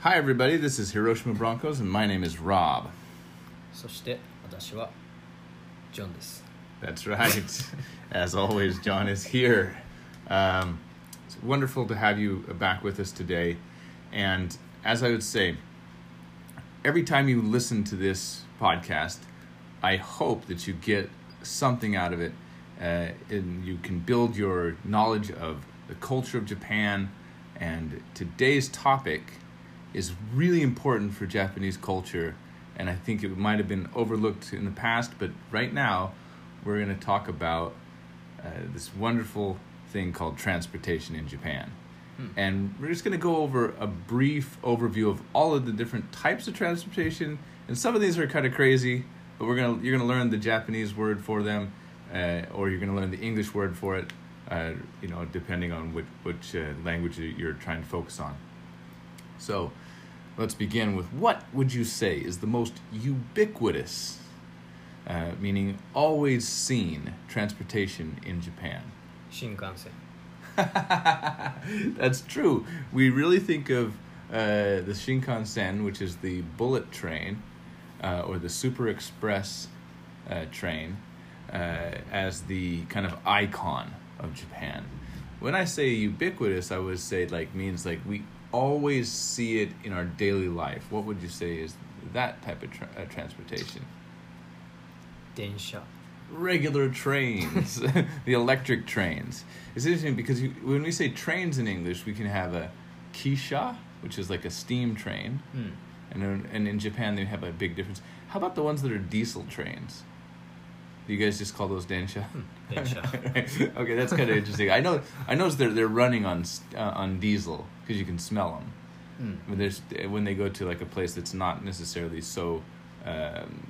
Hi, everybody. This is Hiroshima Broncos, and my name is Rob. そして私はジョンです That's right. As always, John is here. Um, it's wonderful to have you back with us today. And as I would say, every time you listen to this podcast, I hope that you get something out of it uh, and you can build your knowledge of the culture of Japan. And today's topic is really important for Japanese culture. And I think it might have been overlooked in the past, but right now, we're going to talk about uh, this wonderful thing called transportation in Japan. And we're just going to go over a brief overview of all of the different types of transportation. And some of these are kind of crazy, but we're gonna you're gonna learn the Japanese word for them, uh, or you're gonna learn the English word for it. Uh, you know, depending on which which uh, language you're trying to focus on. So let's begin with what would you say is the most ubiquitous, uh, meaning always seen, transportation in Japan? Shinkansen. That's true. We really think of uh, the Shinkansen, which is the bullet train uh, or the super express uh, train, uh, as the kind of icon of Japan. When I say ubiquitous, I would say like means like we always see it in our daily life, what would you say is that type of tra- uh, transportation? 電車. Regular trains, the electric trains. It's interesting because you, when we say trains in English, we can have a kisha, which is like a steam train, mm. and and in Japan they have a big difference. How about the ones that are diesel trains? You guys just call those dansha. Hmm. dansha. okay, that's kind of interesting. I know. I know they're they're running on uh, on diesel because you can smell them mm. when there's when they go to like a place that's not necessarily so, um,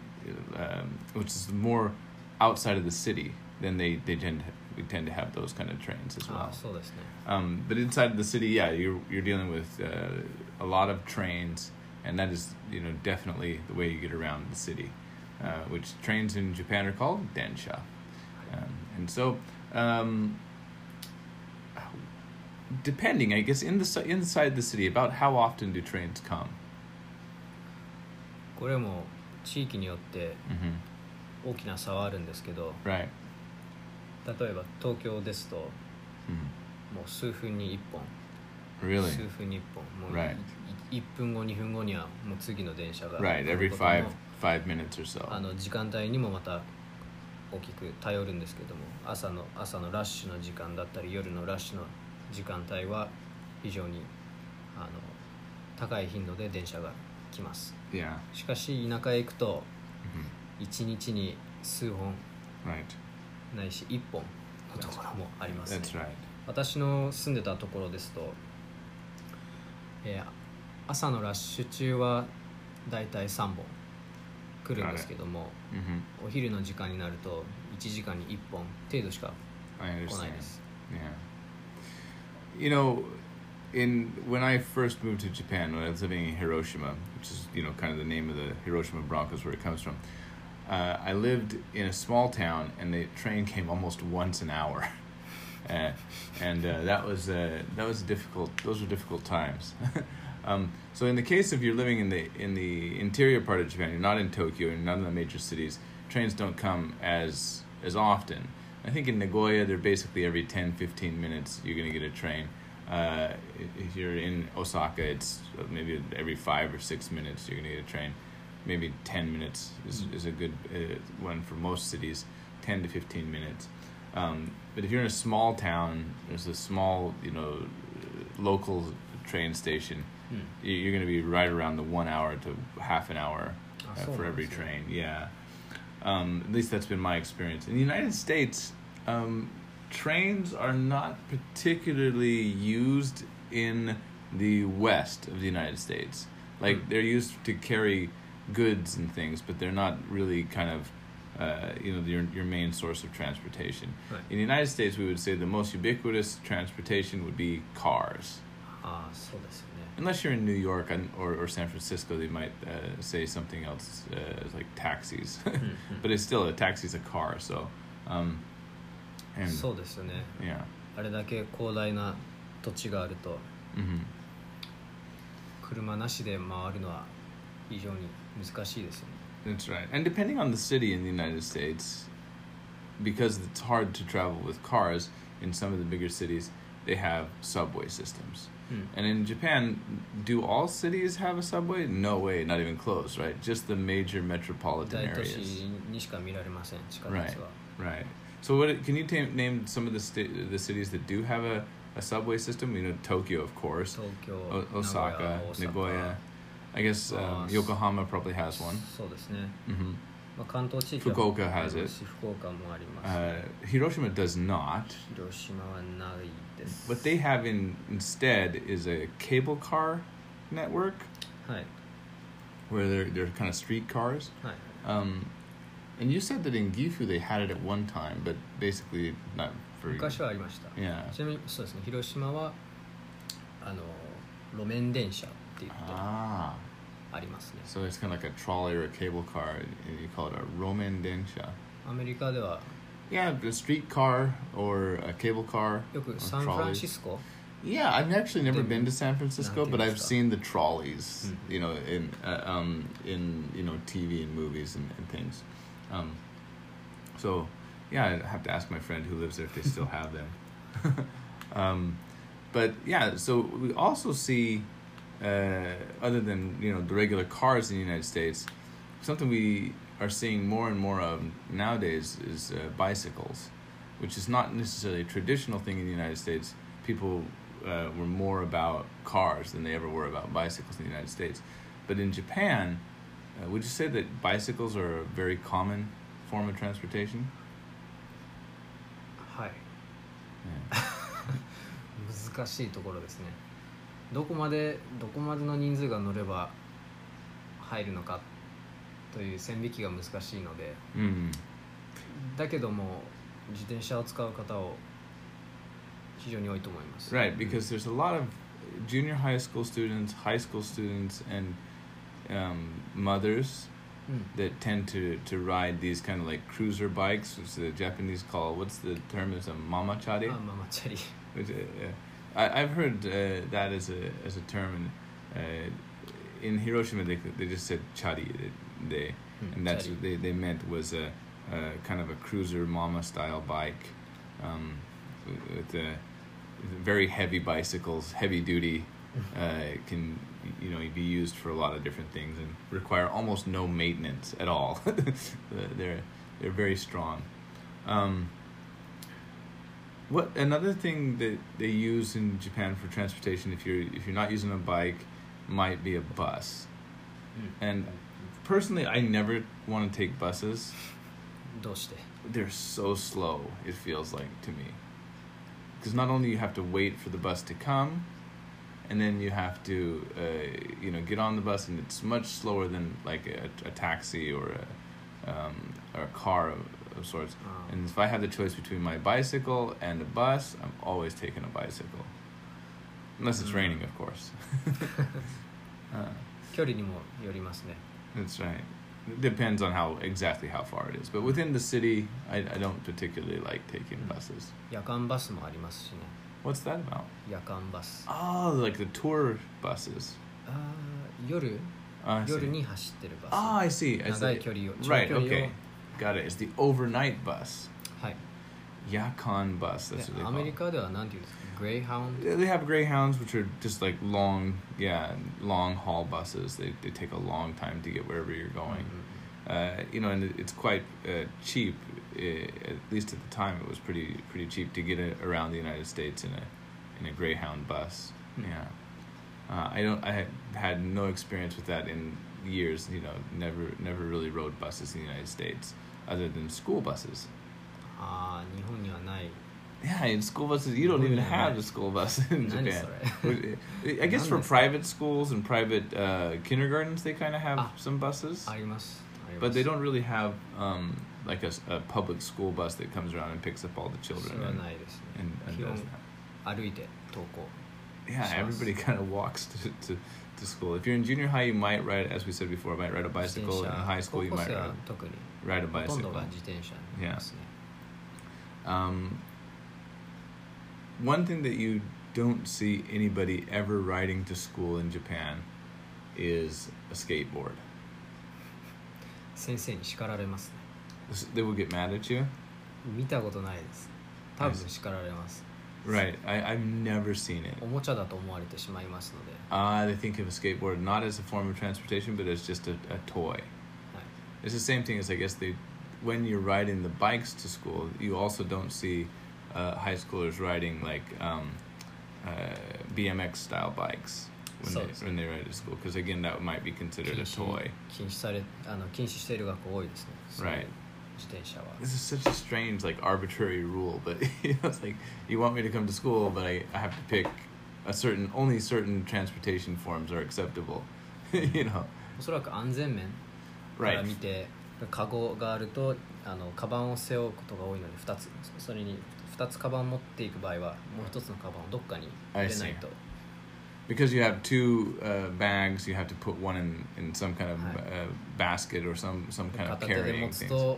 um, which is more outside of the city. Then they they tend to, tend to have those kind of trains as well. Oh, so um, but inside the city, yeah, you're you're dealing with uh, a lot of trains, and that is you know definitely the way you get around the city. uh, which trains in Japan are called densha um, and so um, depending I guess in the ci- inside the city about how often do trains come これも地域によって mm-hmm. 大きな差はあるんですけど right 例えば東京ですとも mm. う数分に1本 really 数分に1本もう Right. 1分後2分後にはもう次の電車が right 来る every ことも five five minutes or so. あの時間帯にもまた大きく頼るんですけども朝の朝のラッシュの時間だったり夜のラッシュの時間帯は非常にあの高い頻度で電車が来ます。Yeah. しかし田舎へ行くと hmm 1日に数本 right. ないし1本のところもあります、ね。That's right. 私の住んでたところですと、えー朝のラッシュ中はだいたい3本来るんですけども mm-hmm. お昼の時間になると1時間に1本程度しか I 来ない understand です Yeah. You know, in when I first moved to Japan, when I was living in Hiroshima, which is you know kind of the name of the Hiroshima Broncos where it comes from, uh, I lived in a small town, and the train came almost once an hour, uh, and uh, that was uh, that was difficult. Those were difficult times. um, so in the case of you're living in the in the interior part of Japan, you're not in Tokyo, and none of the major cities, trains don't come as as often. I think in Nagoya, they're basically every 10, 15 minutes you're going to get a train. Uh, if you're in Osaka, it's maybe every five or six minutes you're going to get a train. Maybe 10 minutes is, is a good uh, one for most cities, 10 to 15 minutes. Um, but if you're in a small town, there's a small, you know, local train station, Hmm. You're going to be right around the one hour to half an hour oh, uh, for every train. Yeah. Um, at least that's been my experience. In the United States, um, trains are not particularly used in the west of the United States. Like hmm. they're used to carry goods and things, but they're not really kind of uh, you know your your main source of transportation. Right. In the United States, we would say the most ubiquitous transportation would be cars. Ah, so Unless you're in New York and, or, or San Francisco, they might uh, say something else uh, like taxis. but it's still a taxi's a car, so. Um, and そうですよね yeah, あれだけ広大な土地があると hmm 車なしで回るのは非常に難しいですよね That's right. And depending on the city in the United States, because it's hard to travel with cars in some of the bigger cities, they have subway systems. うん And in Japan, do all cities have a subway? No way, not even close, right? Just the major metropolitan 大都 areas. 市にしか見られません地下鉄 Right. は Right. So, what can you ta- name some of the sta- the cities that do have a, a subway system? You know, Tokyo, of course. 東京 O- 名古 Osaka, 屋大阪 Nagoya. I guess um, Uh, Yokohama probably has one. そうですね、 hmm まあ、関東地域は福岡 has あります it. し福岡もあります、 Uh, Hiroshima does not. 広島はない what they have in, instead is a cable car network はい where they're, they're kind of street cars. はい Um, and you said that in Gifu they had it at one time, but basically not for 昔はありました Yeah. ちなみにそうですね広島はあの路面電車っていうことが Ah. So it's kind of like a trolley or a cable car, and you call it a Romen Densha. アメリカでは yeah, a streetcar or a cable car. San Francisco. Yeah, I've actually never been to San Francisco, but I've seen the trolleys, you know, in uh, um, in you know TV and movies and, and things. Um, so, yeah, I have to ask my friend who lives there if they still have them. um, but yeah, so we also see, uh, other than you know the regular cars in the United States, something we are seeing more and more of nowadays is uh, bicycles, which is not necessarily a traditional thing in the United States. People uh, were more about cars than they ever were about bicycles in the United States. But in Japan, uh, would you say that bicycles are a very common form of transportation? はい Yeah. 難しいところですねどこまでどこまでの人数が乗れば入るのか という線引きが難しいので Mm. だけども自転車を使う方を非常に多いと思います Right, because there's a lot of junior high school students, high school students, and um, mothers うん that tend to, to ride these kind of like cruiser bikes, which the Japanese call, what's the term? Is a mamachari? あママチャリ Which, uh, uh, I, I've heard uh, that as a as a term, and uh, in Hiroshima they they just said chari, they, they and that's what they, they meant was a, a kind of a cruiser mama style bike, um, with uh, very heavy bicycles, heavy duty, uh, can you know be used for a lot of different things and require almost no maintenance at all. they're they're very strong. Um, what another thing that they use in Japan for transportation, if you're if you're not using a bike, might be a bus. うん And personally, I never want to take buses. どうして They're so slow. It feels like to me, because not only you have to wait for the bus to come, and then you have to uh, you know get on the bus, and it's much slower than like a, a taxi or a um, or a car of, of sorts. あー And if I have the choice between my bicycle and a bus, I'm always taking a bicycle. Unless it's Mm. raining, of course. uh, 距離にもよりますね that's right. It depends on how exactly how far it is. But within the city, I, I don't particularly like taking Mm. buses. 夜間バスもありますしね What's that about? 夜間バス Oh, like the tour buses. あー夜 Ah, I see. 夜に走ってるバス Ah, I see. It's 長い like- 距離を right, 長距離を okay. Got it. It's the overnight bus. Yako bus. That's what they call. アメリカではなんていうんですか Greyhound? They have Greyhounds, which are just like long, yeah, long haul buses. They they take a long time to get wherever you're going. Uh, you know, and it's quite uh, cheap. It, at least at the time, it was pretty pretty cheap to get a, around the United States in a in a Greyhound bus. Yeah, uh, I don't. I had, had no experience with that in years. You know, never never really rode buses in the United States other than school buses. ああ日本にはない Yeah, in school buses, you don't even Yeah, have right. a school bus in 何 Japan. それ I guess for 何ですか？ private schools and private uh, kindergartens, they kind of have Ah. some buses, ありますあります but they don't really have um, like a, s- a public school bus that comes around and picks up all the そ children れは and, ないですね and, and 基本 does that. 歩いて登校 Yeah, Sounds- everybody kind of walks to, to, to school. If you're in junior high, you might ride, as we said before, might ride a 自転 bicycle. 車 In high school, you 高校 might 生は ride, 特に ride a ほとんど bicycle. が Um, one thing that you don't see anybody ever riding to school in Japan is a skateboard. 先生に叱られますね They will get mad at you. 見たことないです多分叱られます Right. I, I've never seen it. おもちゃだと思われてしまいますので、 Uh, they think of a skateboard not as a form of transportation, but as just a, a toy. はい It's the same thing as I guess they, when you're riding the bikes to school, you also don't see uh, high schoolers riding like um, uh, BMX style bikes when So- they when they ride to school, because again that might be considered 禁 a 止 toy. 禁止されあの禁止している学校多いですねそういう Right. 自転車は This is such a strange like arbitrary rule, but you know, it's like you want me to come to school, but I, I have to pick a certain only certain transportation forms are acceptable. you know, おそらく安全面から right? 見て、 カゴがあるとあのカバンを背負うことが多いので2つそれに2つカバンを持っていく場合はもう1つのカバンをどっかに入れないと Because you have two uh, bags, you have to put one in, in some kind of Right. uh, basket or some some kind of carrying つ thing. と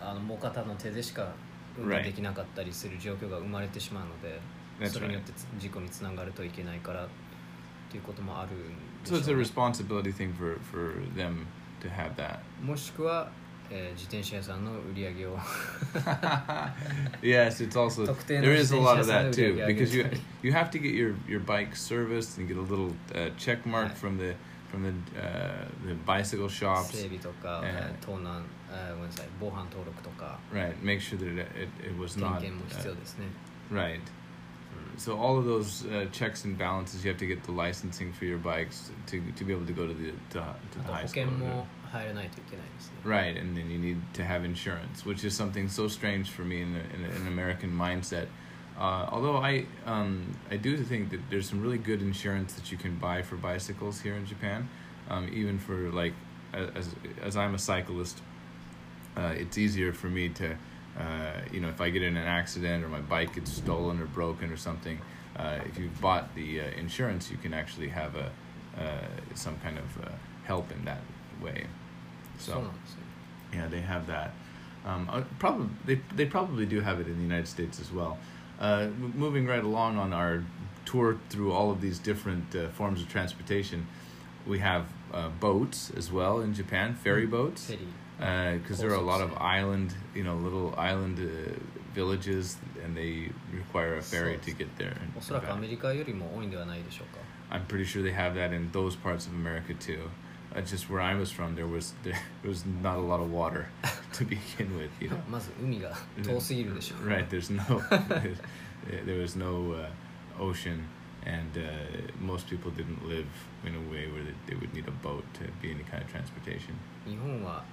あのもう片の手でしか運動 Right. できなかったりする状況が生まれてしまうので、That's それによ right. って事故につながるといけないからっていうこともあるんでし So ょ it's a うね responsibility thing for, for them to have that. もしくは、えー自転車屋さんの売り上げを yes, it's also 特定の there is a lot of 自転車屋さんの that too 売り上げ because you 上げたり you have to get your, your bike serviced and get a little uh, check mark Right. from the from the uh, the bicycle shops. 整備とか、えーえー盗難、えーごめんなさい防犯登録とか Right, make sure that it it, it was 点 not 検も必要 uh, ですね、 right. so all of those uh, checks and balances, you have to get the licensing for your bikes to, to be able to go to the to, to the high school. Right, and then you need to have insurance, which is something so strange for me in, a, in, an American mindset. Uh, although I um, I do think that there's some really good insurance that you can buy for bicycles here in Japan, um, even for like as as I'm a cyclist, uh, it's easier for me to uh, you know, if I get in an accident or my bike gets stolen or broken or something, uh, if you've bought the uh, insurance, you can actually have a uh, some kind of uh, help in that way. So, yeah, they have that. Um, uh, probably they they probably do have it in the United States as well. moving right along on our tour through all of these different forms of transportation, we have boats as well in Japan, ferry boats ェリー because there are a lot of Cool. island, you know, little island uh, villages, and they require a ferry to So- get there. and おそらく back. アメリカよりも多いんではないでしょうか I'm pretty sure they have that in those parts of America too. Uh, just where I was from, there was there was not a lot of water to begin with, you know. まず海が遠すぎるでしょう Right, there's no there was no uh, ocean, and uh, most people didn't live in a way where they, they would need a boat to be any kind of transportation. 日本は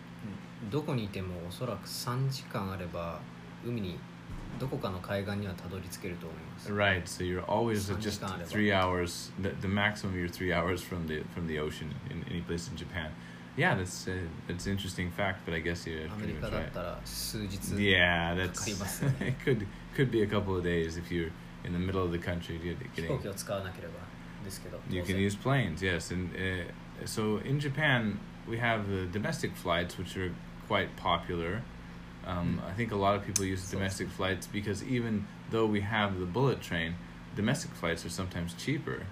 どこにいてもおそらく3時間あれば海にどこかの海岸にはたどり着けると思います Right, so you're always just three hours. The, the maximum you're three hours from the from the ocean in any place in Japan. Yeah, that's uh, that's an interesting fact, but I guess you're pretty カ much right. Yeah, that's it. Could could be a couple of days if you're in the middle of the country. Getting You 当 can 然 use planes, yes. And uh, so in Japan, we have the domestic flights, which are quite popular. Um, Mm. I think a lot of people use domestic flights because even though we have the bullet train, domestic flights are sometimes cheaper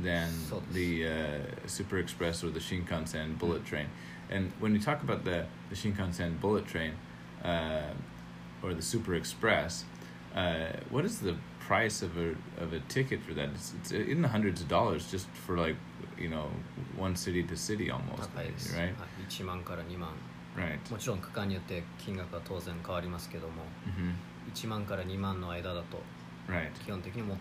than the uh, Super Express or the Shinkansen bullet train. And when we talk about the, the Shinkansen bullet train uh, or the Super Express, uh, what is the price of a of a ticket for that? It's, it's in the hundreds of dollars just for like you know one city to city almost, 高いです、 right? はい、1万から2万 Right. もちろん区間によって金額は当然変わりますけども hmm 1万から2万の間だと Right. 基本的に持っ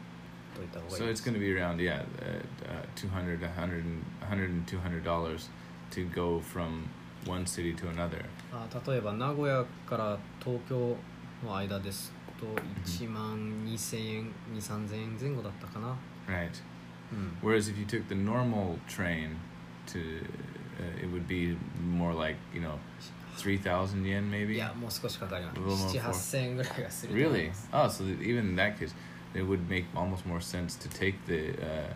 といた方がい So いで it's す going to be around yeah, uh, uh, 200, 100, and- 100 and 200 dollars to go from one city to another. あ例えば名古屋から東京の間です と1万2000円2 3 0 0 0円前後だったかな、 Right. うん、 Whereas if you took the normal train to, uh, it would be more like you know, three thousand yen い maybe. やもう少しかかりま A little more す for- 78000円ぐらいがすると思い Really? ます Oh, so that even in that case, it would make almost more sense to take the uh,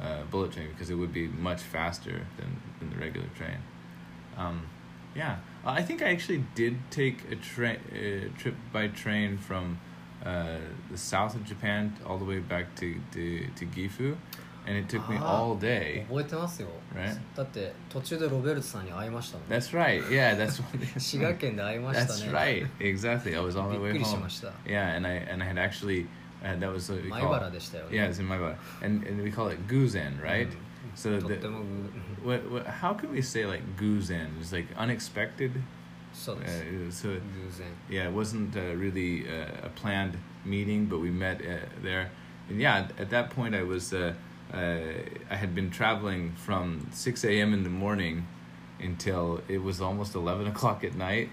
uh, bullet train because it would be much faster than, than the regular train. Um, yeah, Uh, I think I actually did take a train uh, trip by train from uh, the south of Japan all the way back to to, to Gifu, and it took me あー all day. 覚えてますよ、 Right. だって途中でロベルトさんに会いましたもん That's right. Yeah, that's what. 滋賀県で会いました That's ね right. Exactly. I was on my びっ way くりし home. ました Yeah, and I and I had actually uh, that was what we 前 call. 原でしたよね Yeah, it's in my body, and and we call it guzen, right? うん So とって the, もぐ what, what, how can we say like guzen? It's like unexpected. そうです Uh, so 偶然 yeah, it wasn't uh, really uh, a planned meeting, but we met uh, there. And yeah, at that point, I was uh, uh, I had been traveling from 6 a.m. in the morning until it was almost 11 o'clock at night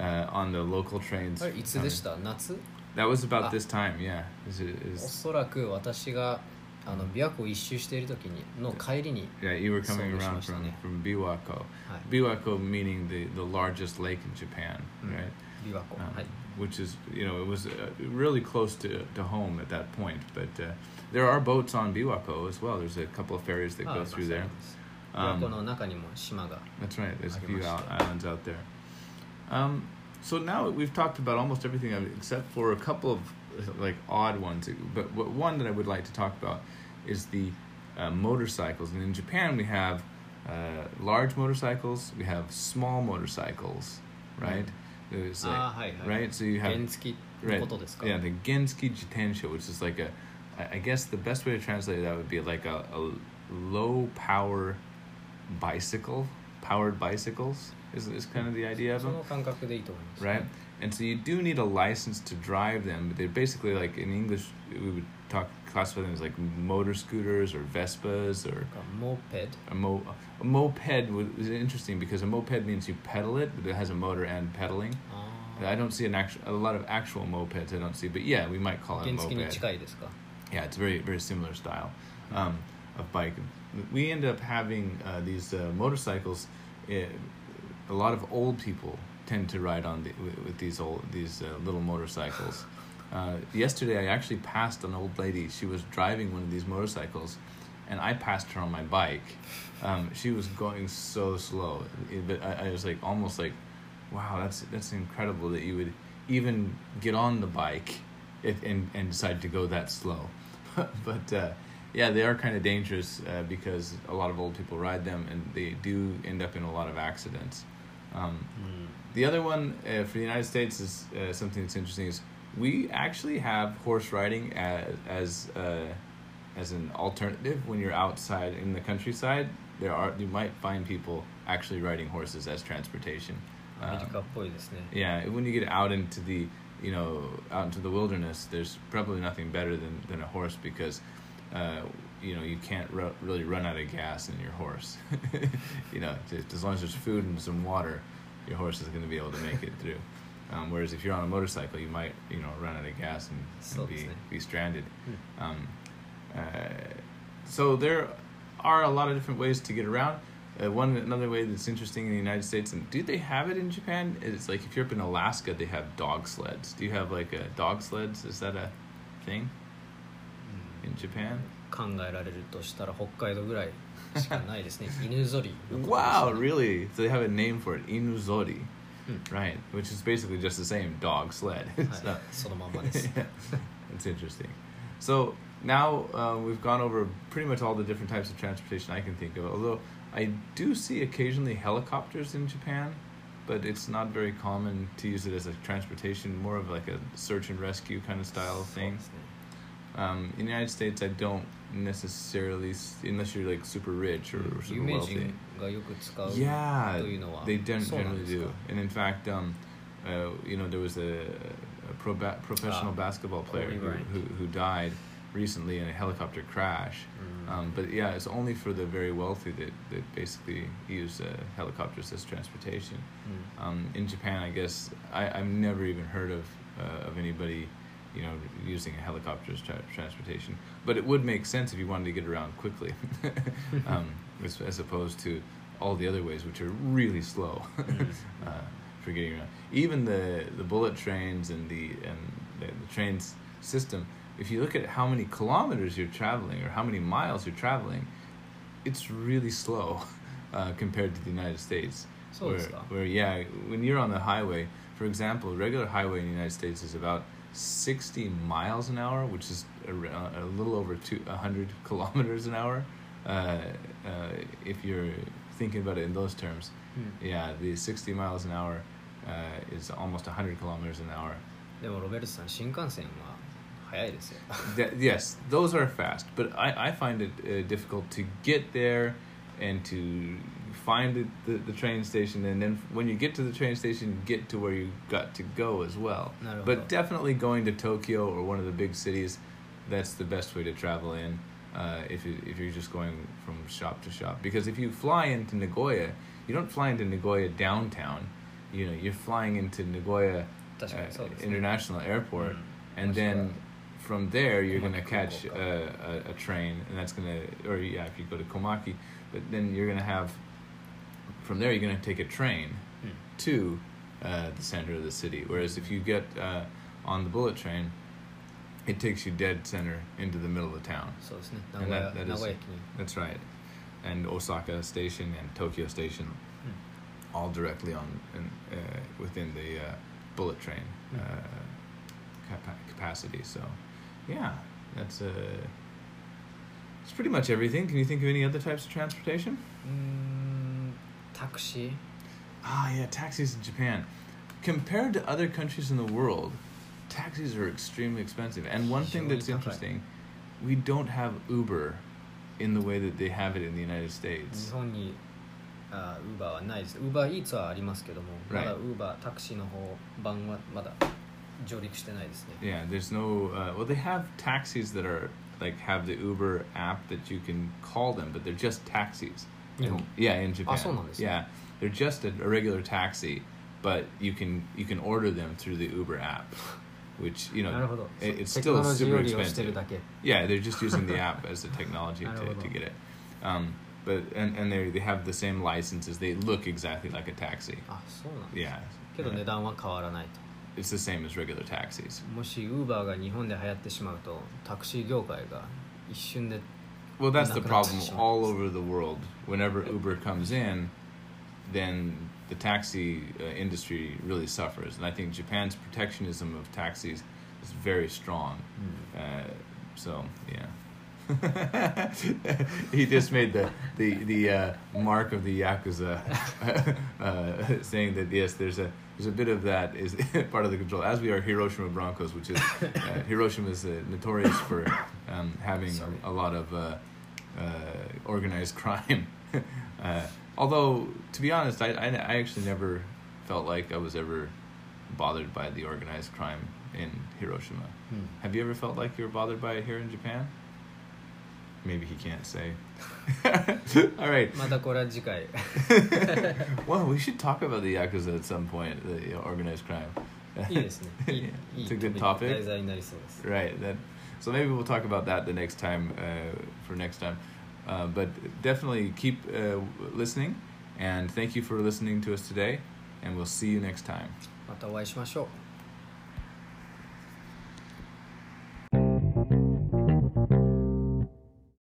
uh, on the local trains. あれいつでした夏 That was about Ah. this time, yeah. Is it, お is, そらく私が あの琵琶湖を一周している時にの帰りに yeah, you were coming So around much from, money. from Biwako. はい Biwako meaning the, the largest lake in Japan, Mm. right? 琵琶湖 um, はい which is you know it was uh, really close to, to home at that point. But uh, there are boats on Biwako as well. There's a couple of ferries that あ go まあ through そう there. です琵琶湖 Um, の中にも島が that's right. There's a few Arimashita. out- islands out there. Um, so now we've talked about almost everything uh, except for a couple of uh, like odd ones. But, what one that I would like to talk about is the uh, motorcycles. And in Japan, we have uh, large motorcycles, we have small motorcycles, right? Mm. There's like, ah, hi, hi. right? So you have right, yeah, the Genski Jitensha, which is like a, I guess the best way to translate that would be like a, a low power bicycle, powered bicycles is, is kind of the idea of them. Right? and so you do need a license to drive them. But they're basically like in English we would talk classify them as like motor scooters or Vespas or a moped. A mo a moped was interesting because a moped means you pedal it, but it has a motor and pedaling. Oh. I don't see an actual a lot of actual mopeds. I don't see, but yeah, we might call it a moped. Yeah, it's very very similar style um, of bike. We end up having uh, these uh, motorcycles. Eh, a lot of old people tend to ride on the, with, these old these uh, little motorcycles. Uh, yesterday, I actually passed an old lady. She was driving one of these motorcycles, and I passed her on my bike. Um, she was going so slow, but I, I was like almost like, "Wow, that's that's incredible that you would even get on the bike if, and and decide to go that slow." but uh, yeah, they are kind of dangerous uh, because a lot of old people ride them, and they do end up in a lot of accidents. Um, うん the other one uh, for the United States is uh, something that's interesting is we actually have horse riding as as uh, as an alternative when you're outside in the countryside. There are you might find people actually riding horses as transportation. Um, yeah, when you get out into the you know out into the wilderness, there's probably nothing better than than a horse because. Uh, you know you can't re- really run out of gas in your horse you know just, as long as there's food and some water your horse is going to be able to make it through. Um, whereas if you're on a motorcycle, you might, you know, run out of gas and, So and be, it's a- be stranded. Hmm. Um, uh, so there are a lot of different ways to get around. Uh, one another way that's interesting in the United States, and do they have it in Japan? It's like if you're up in Alaska, they have dog sleds. Do you have like a dog sleds? Is that a thing in Japan? 考えられるとしたら北海道ぐらい しかないですね犬ぞりのことです Wow, really? So they have a name for it, inuzori, Hmm. right? Which is basically just the same dog sled. はい So- そのまんまです yeah, it's interesting. So now uh, we've gone over pretty much all the different types of transportation I can think of. Although I do see occasionally helicopters in Japan, but it's not very common to use it as a transportation. More of like a search and rescue kind of style そう thing. ですね Um, in the United States, I don't necessarily unless you're like super rich or, super wealthy. Yeah, they don't generally do. And in fact, um, uh, you know, there was a, a pro ba- professional uh, basketball player who, who, who, died recently in a helicopter crash. Mm. Um, but yeah, it's only for the very wealthy that, that basically use uh, helicopters as transportation. Mm. Um, in Japan, I guess I, I've never even heard of uh, of anybody you know, using helicopters tra- transportation. But it would make sense if you wanted to get around quickly, um, as, as, opposed to all the other ways, which are really slow mm-hmm. uh, for getting around. Even the the bullet trains and the and the, the trains system. If you look at how many kilometers you're traveling or how many miles you're traveling, it's really slow uh, compared to the United States. So where, where yeah, when you're on the highway, for example, regular highway in the United States is about 60 miles an hour, which is a, a little over two, 100 kilometers an hour. Uh, uh, if you're thinking about it in those terms, yeah, the 60 miles an hour uh, is almost 100 kilometers an hour. でもロベルトさん新幹線は速いですよ That, yes, those are fast, but I, I find it uh, difficult to get there and to find the, the, the, train station, and then when you get to the train station, get to where you got to go as well. But definitely going to Tokyo or one of the big cities, that's the best way to travel in. Uh, if you, if you're just going from shop to shop, because if you fly into Nagoya, you don't fly into Nagoya downtown. You know, you're flying into Nagoya uh, International Airport, mm-hmm. and then from there you're going to catch a, a, a, train and that's going to or yeah if you go to komaki but then you're going to have from there you're going to take a train mm. to uh, the center of the city. Whereas if you get uh, on the bullet train, it takes you dead center into the middle of town. So it's Nagoya, and that, that is, That's right. And Osaka Station and Tokyo Station, mm. all directly on in, uh, within the uh, bullet train mm. capa- capacity. So, yeah, that's a. It's pretty much everything. Can you think of any other types of transportation? Mm taxi. Ah, yeah, taxis in Japan. Compared to other countries in the world, taxis are extremely expensive. And one thing that's interesting, we don't have Uber in the way that they have it in the United States. Japan, Uber はないです。Uber Eats Right. だ there's no. Uh, well, they have taxis that are like have the Uber app that you can call them, but they're just taxis. In, yeah, in Japan. Yeah, they're just a, a regular taxi, but you can you can order them through the Uber app, which you know it's still super expensive. Yeah, they're just using the app as the technology to, to get it. Um, but and, and they they have the same licenses. They look exactly like a taxi. yeah けど値段は変わらないと。It's the same as regular taxis. もし Uber が日本で流行ってしまうとタクシー業界が一瞬で well, that's the problem all over the world. Whenever Uber comes in, then the taxi uh, industry really suffers. And I think Japan's protectionism of taxis is very strong. Uh, so, yeah. he just made the the the uh, mark of the yakuza, uh, saying that yes, there's a there's a bit of that is part of the control. As we are Hiroshima Broncos, which is uh, Hiroshima is uh, notorious for um, having a, a lot of uh, uh, organized crime. uh, although, to be honest, I, I I actually never felt like I was ever bothered by the organized crime in Hiroshima. うん Have you ever felt like you were bothered by it here in Japan? Maybe he can't say. All right. またこれは次回 Well, we should talk about the yakuza at some point, the organized crime. いいですねいい Yeah, いい it's a good トピック topic. 題材になりそうです Right. That. So maybe we'll talk about that the next time uh, for next time. Uh, but definitely keep uh, listening, and thank you for listening to us today. And we'll see you next time. またお会いしましょう